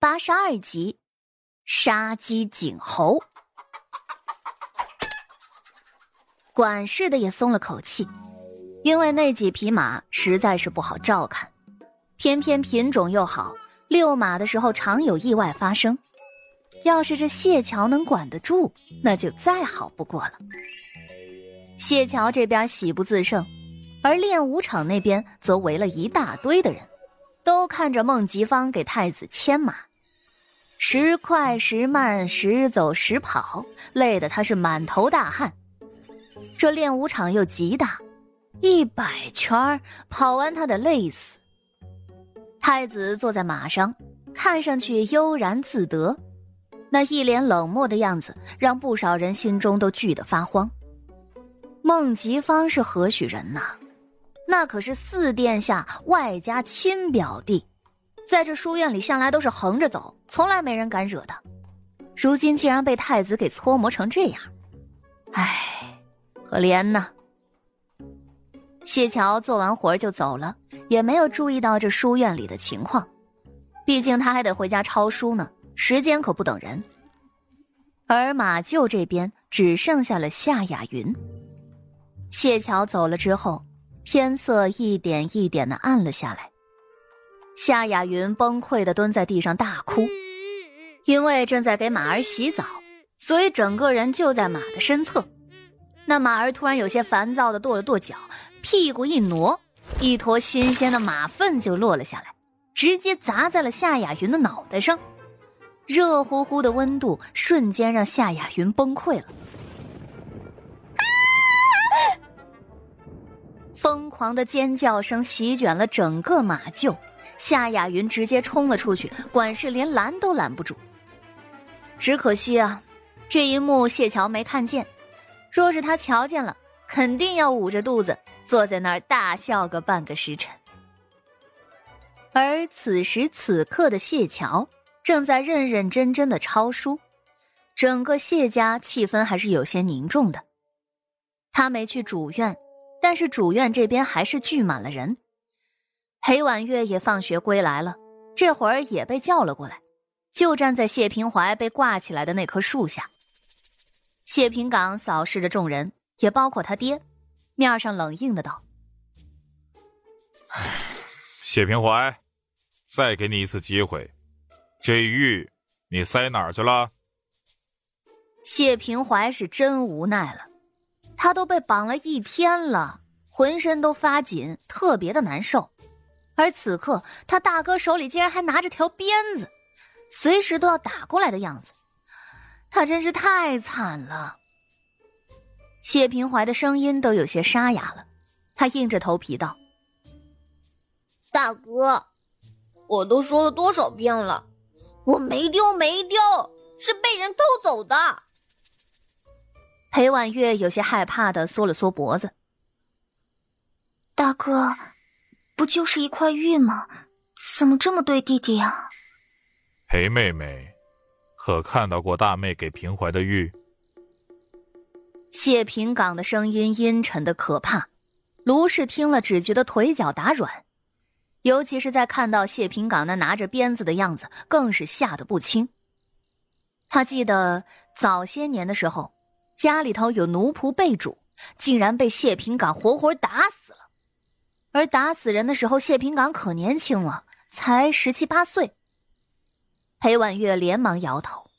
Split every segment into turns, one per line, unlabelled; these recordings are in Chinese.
八十二集，杀鸡儆猴。管事的也松了口气，因为那几匹马实在是不好照看，偏偏品种又好，遛马的时候常有意外发生。要是这谢桥能管得住，那就再好不过了。谢桥这边喜不自胜，而练武场那边则围了一大堆的人，都看着孟吉芳给太子牵马。时快时慢，时走时跑，累得他是满头大汗。这练武场又极大，一百圈跑完他得累死。太子坐在马上，看上去悠然自得，那一脸冷漠的样子让不少人心中都惧得发慌。孟吉芳是何许人呐？那可是四殿下外加亲表弟。在这书院里，向来都是横着走，从来没人敢惹他。如今竟然被太子给搓磨成这样，唉，可怜呐！谢桥做完活就走了，也没有注意到这书院里的情况。毕竟他还得回家抄书呢，时间可不等人。而马厩这边只剩下了夏雅云。谢桥走了之后，天色一点一点的暗了下来。夏雅云崩溃的蹲在地上大哭，因为正在给马儿洗澡，所以整个人就在马的身侧。那马儿突然有些烦躁的跺了跺脚，屁股一挪，一坨新鲜的马粪就落了下来，直接砸在了夏雅云的脑袋上。热乎乎的温度瞬间让夏雅云崩溃了，疯狂的尖叫声席卷了整个马厩。夏雅云直接冲了出去，管事连拦都拦不住。只可惜啊，这一幕谢桥没看见。若是他瞧见了，肯定要捂着肚子坐在那儿大笑个半个时辰。而此时此刻的谢桥正在认认真真的抄书，整个谢家气氛还是有些凝重的。他没去主院，但是主院这边还是聚满了人。裴婉月也放学归来了，这会儿也被叫了过来，就站在谢平怀被挂起来的那棵树下。谢平岗扫视着众人，也包括他爹，面上冷硬的道：“
唉，谢平怀，再给你一次机会，这玉你塞哪儿去了？”
谢平怀是真无奈了，他都被绑了一天了，浑身都发紧，特别的难受。而此刻，他大哥手里竟然还拿着条鞭子，随时都要打过来的样子，他真是太惨了。谢平怀的声音都有些沙哑了，他硬着头皮道：“
大哥，我都说了多少遍了，我没丢，没丢，是被人偷走的。”
裴婉月有些害怕的缩了缩脖子，
大哥。不就是一块玉吗？怎么这么对弟弟呀？
裴妹妹，可看到过大妹给平怀的玉？
谢平岗的声音阴沉的可怕，卢氏听了只觉得腿脚打软，尤其是在看到谢平岗那拿着鞭子的样子，更是吓得不轻。他记得早些年的时候，家里头有奴仆被主，竟然被谢平岗活活打死了。而打死人的时候，谢平岗可年轻了，才十七八岁。裴婉月连忙摇头：“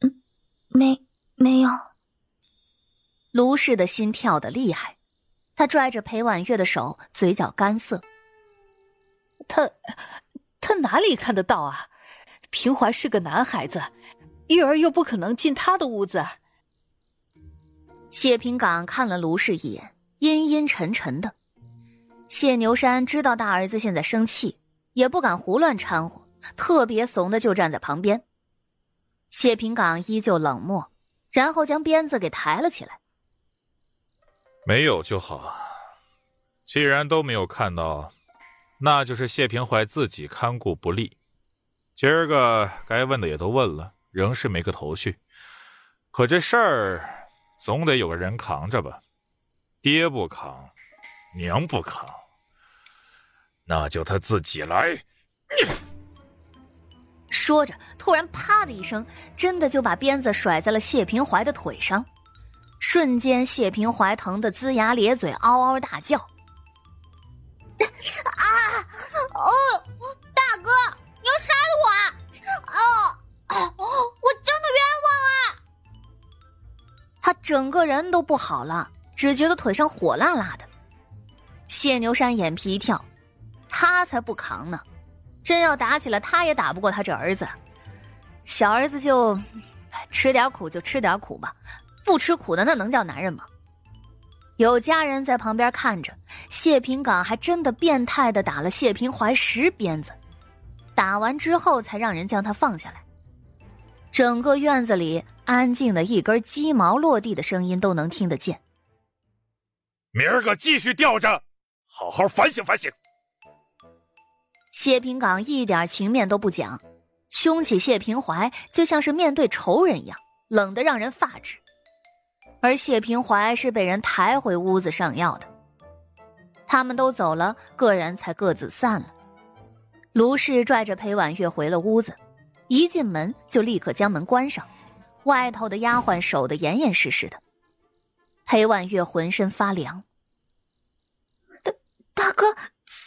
嗯，没没有。”
卢氏的心跳的厉害，他拽着裴婉月的手，嘴角干涩：“
他，他哪里看得到啊？平怀是个男孩子，玉儿又不可能进他的屋子。”
谢平岗看了卢氏一眼，阴阴沉沉的。谢牛山知道大儿子现在生气，也不敢胡乱掺和，特别怂的就站在旁边。谢平岗依旧冷漠，然后将鞭子给抬了起来。
没有就好，既然都没有看到，那就是谢平怀自己看顾不力。今儿个该问的也都问了，仍是没个头绪。可这事儿总得有个人扛着吧？爹不扛。娘不扛，那就他自己来。
说着，突然啪的一声，真的就把鞭子甩在了谢平怀的腿上。瞬间，谢平怀疼得龇牙咧嘴，嗷嗷大叫：“
啊！哦，大哥，你要杀了我啊！哦，我真的冤枉啊！”
他整个人都不好了，只觉得腿上火辣辣的。谢牛山眼皮一跳，他才不扛呢！真要打起来，他也打不过他这儿子。小儿子就吃点苦就吃点苦吧。不吃苦的那能叫男人吗？有家人在旁边看着，谢平岗还真的变态的打了谢平怀十鞭子，打完之后才让人将他放下来。整个院子里安静的一根鸡毛落地的声音都能听得见。
明儿个继续吊着，好好反省反省。
谢平岗一点情面都不讲，凶起谢平怀就像是面对仇人一样，冷得让人发指。而谢平怀是被人抬回屋子上药的。他们都走了，个人才各自散了。卢氏拽着裴婉月回了屋子，一进门就立刻将门关上，外头的丫鬟守得严严实实的。裴婉月浑身发凉。
哥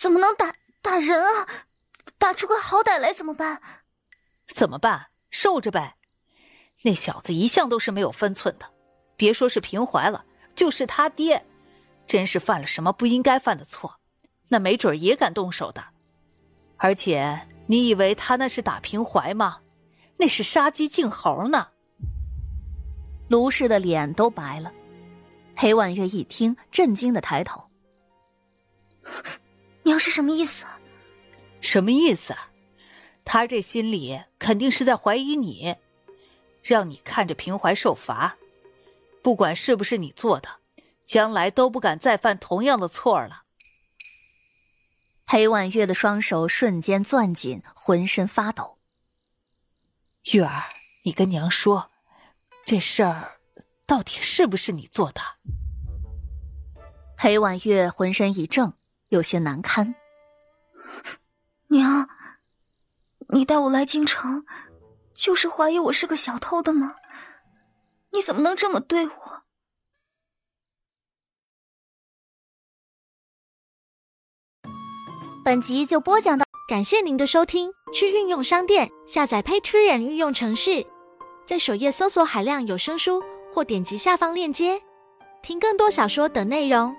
怎么能打打人啊？打出个好歹来怎么办？
怎么办？受着呗。那小子一向都是没有分寸的。别说是平怀了，就是他爹，真是犯了什么不应该犯的错，那没准也敢动手的。而且你以为他那是打平怀吗？那是杀鸡儆猴呢。
卢氏的脸都白了。裴婉月一听，震惊的抬头：“
娘是什么意思？
什么意思？他这心里肯定是在怀疑你，让你看着平怀受罚。”不管是不是你做的，将来都不敢再犯同样的错了。
裴婉月的双手瞬间攥紧，浑身发抖。
月儿，你跟娘说，这事儿到底是不是你做的？
裴婉月浑身一怔，有些难堪。
娘，你带我来京城，就是怀疑我是个小偷的吗？你怎么能这么对我？
本集就播讲到，
感谢您的收听。去运用商店下载 Patreon 运用城市，在首页搜索海量有声书，或点击下方链接听更多小说等内容。